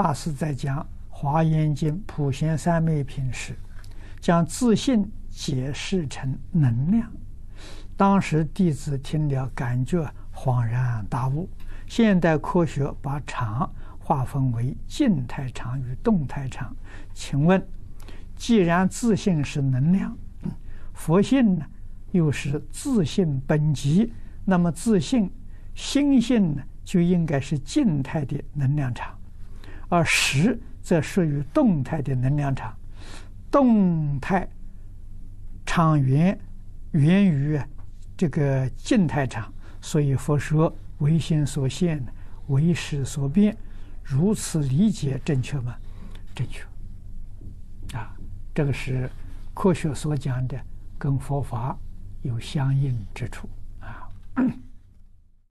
法师在讲《华严经》普贤三昧品时，将自信解释成能量。当时弟子听了，感觉恍然大悟。现代科学把场划分为静态场与动态场。请问，既然自信是能量，佛性呢又是自信本极，那么自信心性呢就应该是静态的能量场，而实则属于动态的能量场。动态场源源于这个静态场，所以佛说唯心所现，唯识所变。如此理解正确吗？正确。啊，这个是科学所讲的，跟佛法有相应之处。